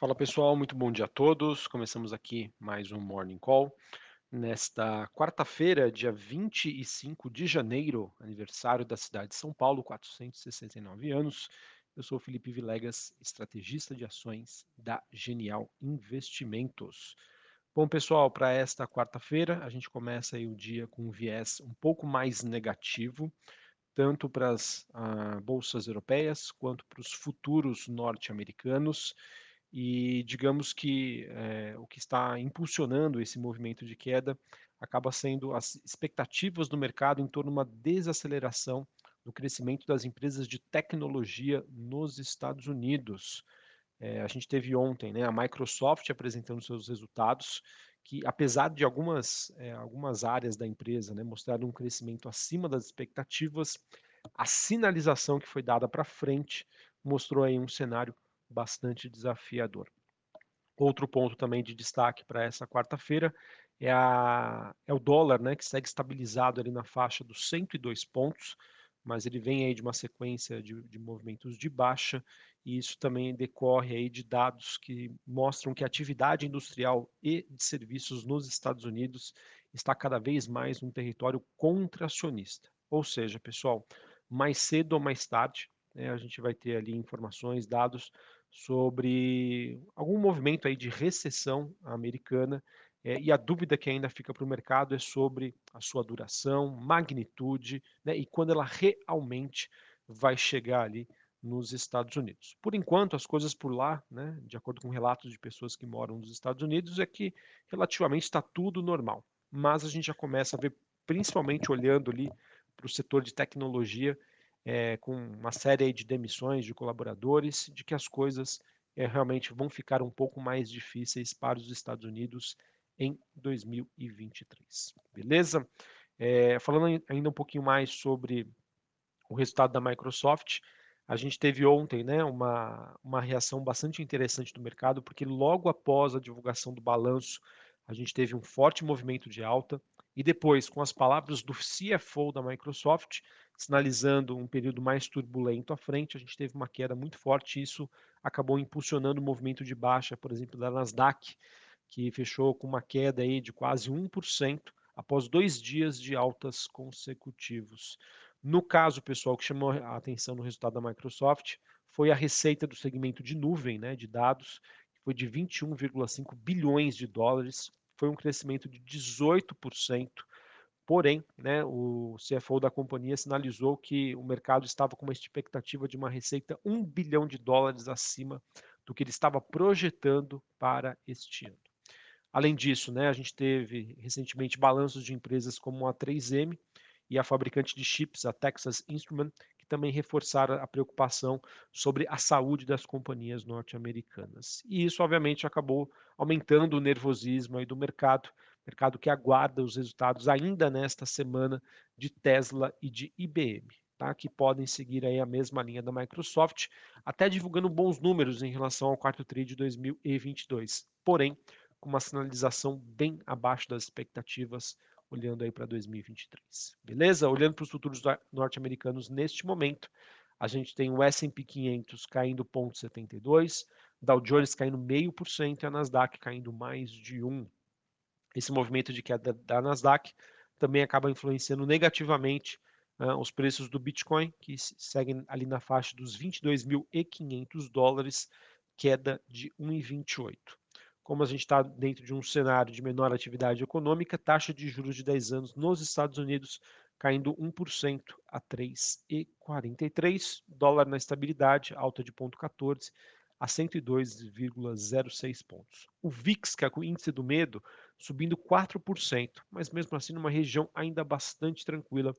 Fala pessoal, muito bom dia a todos. Começamos aqui mais um Morning Call. Nesta quarta-feira, dia 25 de janeiro, aniversário da cidade de São Paulo, 469 anos. Eu sou Felipe Vilegas, estrategista de ações da Genial Investimentos. Bom, pessoal, para esta quarta-feira, a gente começa o dia com um viés um pouco mais negativo, tanto para as ah, bolsas europeias quanto para os futuros norte-americanos. E digamos que é, o que está impulsionando esse movimento de queda acaba sendo as expectativas do mercado em torno de uma desaceleração do crescimento das empresas de tecnologia nos Estados Unidos. É, a gente teve ontem né, a Microsoft apresentando seus resultados, que apesar de algumas, é, algumas áreas da empresa né, mostrarem um crescimento acima das expectativas, a sinalização que foi dada para frente mostrou aí um cenário bastante desafiador. Outro ponto também de destaque para essa quarta-feira é, é, o dólar, né, que segue estabilizado ali na faixa dos 102 pontos, mas ele vem aí de uma sequência de, de movimentos de baixa e isso também decorre aí de dados que mostram que a atividade industrial e de serviços nos Estados Unidos está cada vez mais num território contracionista. Ou seja, pessoal, mais cedo ou mais tarde, né, a gente vai ter ali informações, dados sobre algum movimento aí de recessão americana é, e a dúvida que ainda fica para o mercado é sobre a sua duração, magnitude né, e quando ela realmente vai chegar ali nos Estados Unidos. Por enquanto, as coisas por lá, né, de acordo com relatos de pessoas que moram nos Estados Unidos, é que relativamente está tudo normal. Mas a gente já começa a ver, principalmente olhando ali para o setor de tecnologia, é, com uma série de demissões de colaboradores, de que as coisas é, realmente vão ficar um pouco mais difíceis para os Estados Unidos em 2023. Beleza? É, falando ainda um pouquinho mais sobre o resultado da Microsoft, a gente teve ontem né, uma, uma reação bastante interessante do mercado, porque logo após a divulgação do balanço, a gente teve um forte movimento de alta, e depois, com as palavras do CFO da Microsoft, sinalizando um período mais turbulento à frente, a gente teve uma queda muito forte isso acabou impulsionando o movimento de baixa, por exemplo, da Nasdaq, que fechou com uma queda aí de quase 1% após dois dias de altas consecutivos. No caso, pessoal, que chamou a atenção no resultado da Microsoft foi a receita do segmento de nuvem, né, de dados, que foi de 21,5 bilhões de dólares, foi um crescimento de 18% Porém, né, o CFO da companhia sinalizou que o mercado estava com uma expectativa de uma receita 1 bilhão de dólares acima do que ele estava projetando para este ano. Além disso, né, a gente teve recentemente balanços de empresas como a 3M e a fabricante de chips, a Texas Instrument, também reforçaram a preocupação sobre a saúde das companhias norte-americanas. E isso, obviamente, acabou aumentando o nervosismo aí do mercado, mercado que aguarda os resultados ainda nesta semana de Tesla e de IBM, tá? que podem seguir aí a mesma linha da Microsoft, até divulgando bons números em relação ao quarto TRI de 2022, porém com uma sinalização bem abaixo das expectativas, olhando aí para 2023. Beleza? Olhando para os futuros norte-americanos neste momento, a gente tem o S&P 500 caindo 0,72, Dow Jones caindo 0,5% e a Nasdaq caindo mais de 1%. Esse movimento de queda da Nasdaq também acaba influenciando negativamente uh, os preços do Bitcoin, que seguem ali na faixa dos 22.500 dólares, queda de 1,28. Como a gente está dentro de um cenário de menor atividade econômica, taxa de juros de 10 anos nos Estados Unidos caindo 1% a 3,43, dólar na estabilidade, alta de 0,14 a 102,06 pontos. O VIX, que é o índice do medo, subindo 4%, mas mesmo assim numa região ainda bastante tranquila,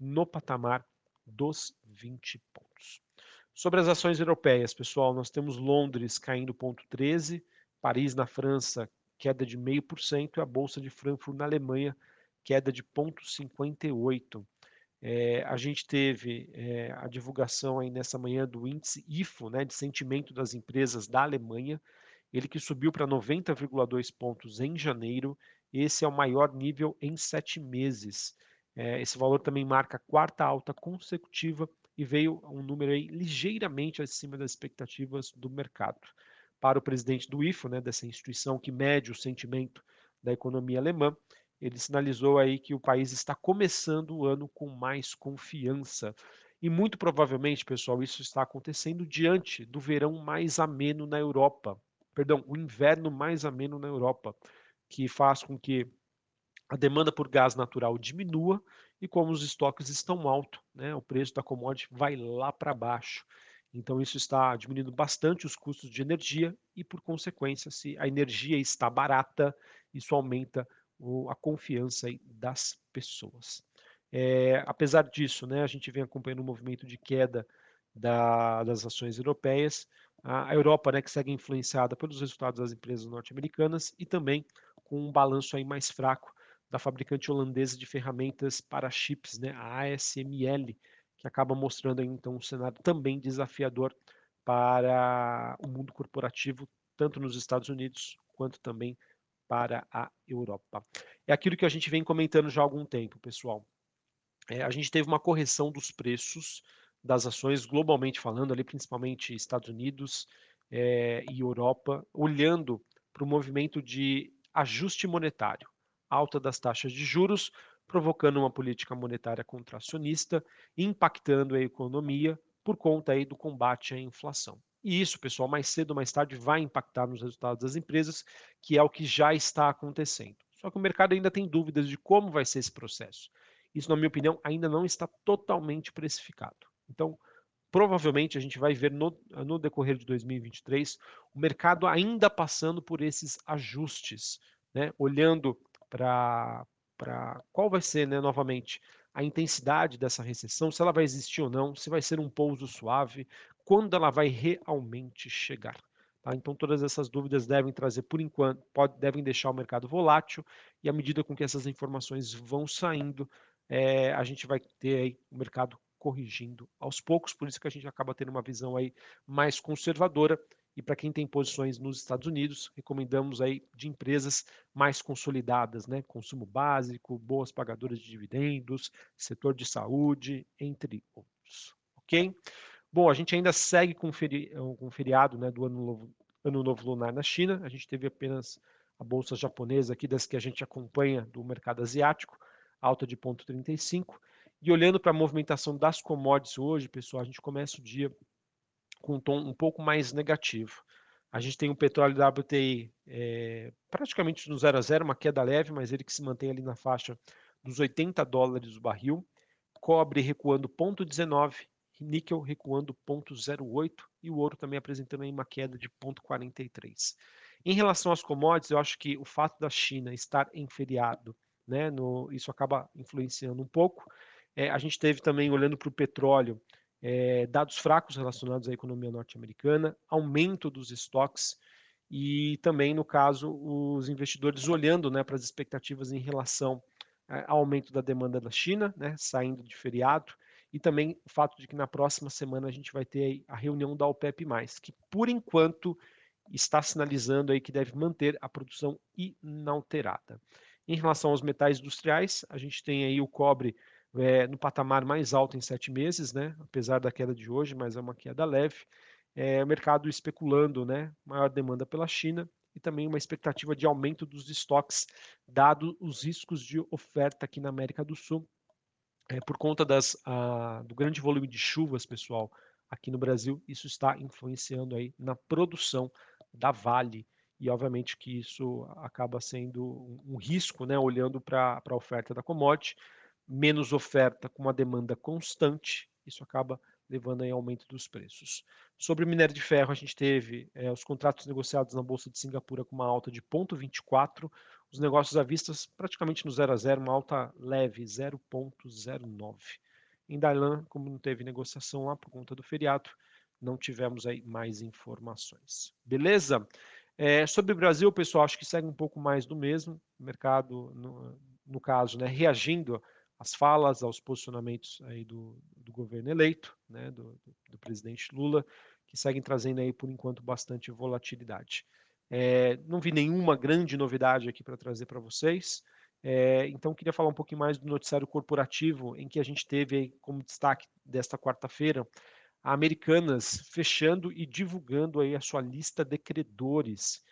no patamar dos 20 pontos. Sobre as ações europeias, pessoal, nós temos Londres caindo 0,13, Paris na França queda de 0,5% e a Bolsa de Frankfurt na Alemanha queda de 0,58%. É, a gente teve é, a divulgação aí nessa manhã do índice IFO, né, de sentimento das empresas da Alemanha, ele que subiu para 90,2 pontos em janeiro, esse é o maior nível em sete meses. É, esse valor também marca a quarta alta consecutiva e veio um número aí ligeiramente acima das expectativas do mercado. Para o presidente do IFO, né, dessa instituição que mede o sentimento da economia alemã, ele sinalizou aí que o país está começando o ano com mais confiança. E muito provavelmente, pessoal, isso está acontecendo diante do verão mais ameno na Europa. Perdão, o inverno mais ameno na Europa, que faz com que a demanda por gás natural diminua e como os estoques estão altos, né, o preço da commodity vai lá para baixo. Então isso está diminuindo bastante os custos de energia e, por consequência, se a energia está barata, isso aumenta o, a confiança das pessoas. É, apesar disso, né, a gente vem acompanhando um movimento de queda da, das ações europeias, a, a Europa né, que segue influenciada pelos resultados das empresas norte-americanas e também com um balanço aí mais fraco da fabricante holandesa de ferramentas para chips, né, a ASML, que acaba mostrando então um cenário também desafiador para o mundo corporativo, tanto nos Estados Unidos quanto também para a Europa. É aquilo que a gente vem comentando já há algum tempo, pessoal. É, a gente teve uma correção dos preços das ações, globalmente falando, ali principalmente Estados Unidos é, e Europa, olhando para o movimento de ajuste monetário, alta das taxas de juros, provocando uma política monetária contracionista, impactando a economia por conta aí do combate à inflação. E isso, pessoal, mais cedo ou mais tarde vai impactar nos resultados das empresas, que é o que já está acontecendo. Só que o mercado ainda tem dúvidas de como vai ser esse processo. Isso, na minha opinião, ainda não está totalmente precificado. Então, provavelmente a gente vai ver no, no decorrer de 2023 o mercado ainda passando por esses ajustes, né? olhando para qual vai ser, né, novamente, a intensidade dessa recessão, se ela vai existir ou não, se vai ser um pouso suave, quando ela vai realmente chegar. Tá? Então, todas essas dúvidas devem trazer, por enquanto, pode, devem deixar o mercado volátil, e à medida com que essas informações vão saindo, é, a gente vai ter aí o mercado corrigindo aos poucos, por isso que a gente acaba tendo uma visão aí mais conservadora. E para quem tem posições nos Estados Unidos, recomendamos aí de empresas mais consolidadas, né? Consumo básico, boas pagadoras de dividendos, setor de saúde, entre outros. Ok? Bom, a gente ainda segue com, feri o feriado né, do ano novo, ano novo lunar na China. A gente teve apenas a bolsa japonesa aqui, das que a gente acompanha do mercado asiático, alta de 0,35. E olhando para a movimentação das commodities hoje, pessoal, a gente começa o dia com um tom um pouco mais negativo. A gente tem o petróleo WTI é, praticamente no 0 a 0, uma queda leve, mas ele que se mantém ali na faixa dos 80 dólares o barril. Cobre recuando 0,19, níquel recuando 0,08 e o ouro também apresentando aí uma queda de 0,43. Em relação às commodities, eu acho que o fato da China estar em feriado, né, no, isso acaba influenciando um pouco. É, a gente teve também, olhando para o petróleo, é, dados fracos relacionados à economia norte-americana, aumento dos estoques e também, no caso, os investidores olhando né, para as expectativas em relação ao aumento da demanda da China, né, saindo de feriado, e também o fato de que na próxima semana a gente vai ter a reunião da OPEP+, que por enquanto está sinalizando aí que deve manter a produção inalterada. Em relação aos metais industriais, a gente tem aí o cobre é, no patamar mais alto em sete meses, né? apesar da queda de hoje, mas é uma queda leve. É, o mercado especulando né? maior demanda pela China e também uma expectativa de aumento dos estoques, dado os riscos de oferta aqui na América do Sul, é, por conta das, a, do grande volume de chuvas, pessoal, aqui no Brasil, isso está influenciando aí na produção da Vale, e obviamente que isso acaba sendo um, um risco, né, olhando para a oferta da commodity, menos oferta com uma demanda constante, isso acaba levando a aumento dos preços. Sobre o minério de ferro, a gente teve é, os contratos negociados na Bolsa de Singapura com uma alta de 0,24, os negócios à vista praticamente no 0 a 0, uma alta leve, 0,09. Em Dailan, como não teve negociação lá por conta do feriado, não tivemos aí mais informações. Beleza? É, sobre o Brasil, pessoal, acho que segue um pouco mais do mesmo. O mercado, no, no caso, né, reagindo às falas, aos posicionamentos aí do, do governo eleito, né, do, do, presidente Lula, que seguem trazendo aí, por enquanto, bastante volatilidade. É, não vi nenhuma grande novidade aqui para trazer para vocês. É, então, queria falar um pouquinho mais do noticiário corporativo, em que a gente teve aí, como destaque desta quarta-feira a Americanas fechando e divulgando aí a sua lista de credores.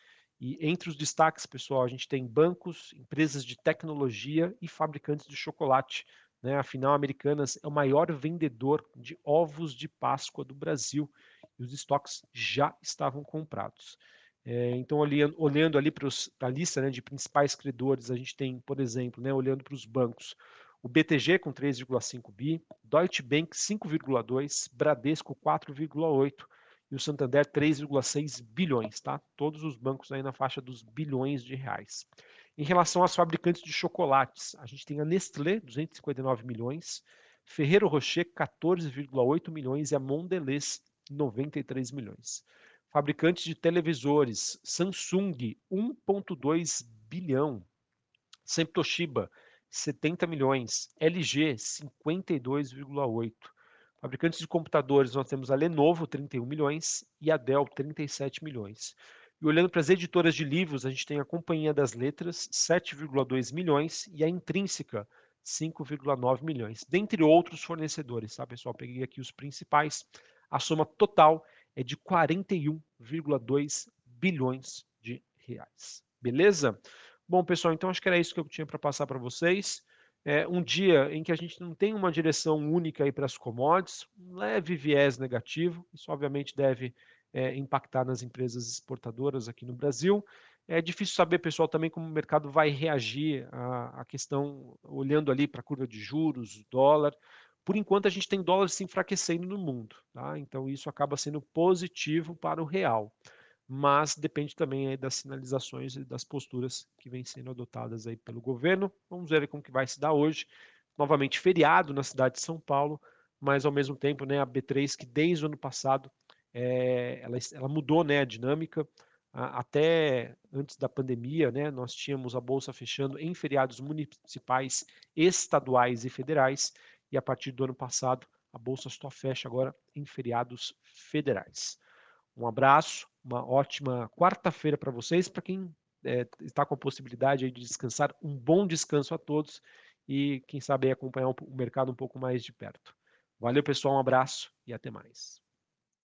E entre os destaques, pessoal, a gente tem bancos, empresas de tecnologia e fabricantes de chocolate. Né? Afinal, Americanas é o maior vendedor de ovos de Páscoa do Brasil e os estoques já estavam comprados. É, então, olhando, olhando ali para a lista né, de principais credores, a gente tem, por exemplo, né, olhando para os bancos, o BTG com 3,5 bi, Deutsche Bank 5,2, Bradesco 4,8 e o Santander 3,6 bilhões, tá? Todos os bancos aí na faixa dos bilhões de reais. Em relação às fabricantes de chocolates, a gente tem a Nestlé, 259 milhões, Ferrero Rocher, 14,8 milhões e a Mondelez, 93 milhões. Fabricantes de televisores, Samsung, 1,2 bilhão. Sempre Toshiba, 70 milhões. LG, 52,8. Fabricantes de computadores, nós temos a Lenovo, 31 milhões, e a Dell, 37 milhões. E olhando para as editoras de livros, a gente tem a Companhia das Letras, 7,2 milhões, e a Intrínseca, 5,9 milhões, dentre outros fornecedores, tá, pessoal? Peguei aqui os principais. A soma total é de 41,2 bilhões de reais. Beleza? Bom, pessoal, então acho que era isso que eu tinha para passar para vocês. É um dia em que a gente não tem uma direção única para as commodities, um leve viés negativo, isso obviamente deve é, impactar nas empresas exportadoras aqui no Brasil. É difícil saber, pessoal, também como o mercado vai reagir à, à questão, olhando ali para a curva de juros, dólar. Por enquanto, a gente tem dólar se enfraquecendo no mundo, tá? então isso acaba sendo positivo para o real mas depende também das sinalizações e das posturas que vêm sendo adotadas aí pelo governo. Vamos ver como que vai se dar hoje. Novamente feriado na cidade de São Paulo, mas ao mesmo tempo, né, a B3 que desde o ano passado é, ela, ela, mudou, né, a dinâmica. Até antes da pandemia, né, nós tínhamos a bolsa fechando em feriados municipais, estaduais e federais, e a partir do ano passado a bolsa só fecha agora em feriados federais. Um abraço, uma ótima quarta-feira para vocês. Para quem é, está com a possibilidade de descansar, um bom descanso a todos e quem sabe acompanhar o mercado um pouco mais de perto. Valeu, pessoal, um abraço e até mais.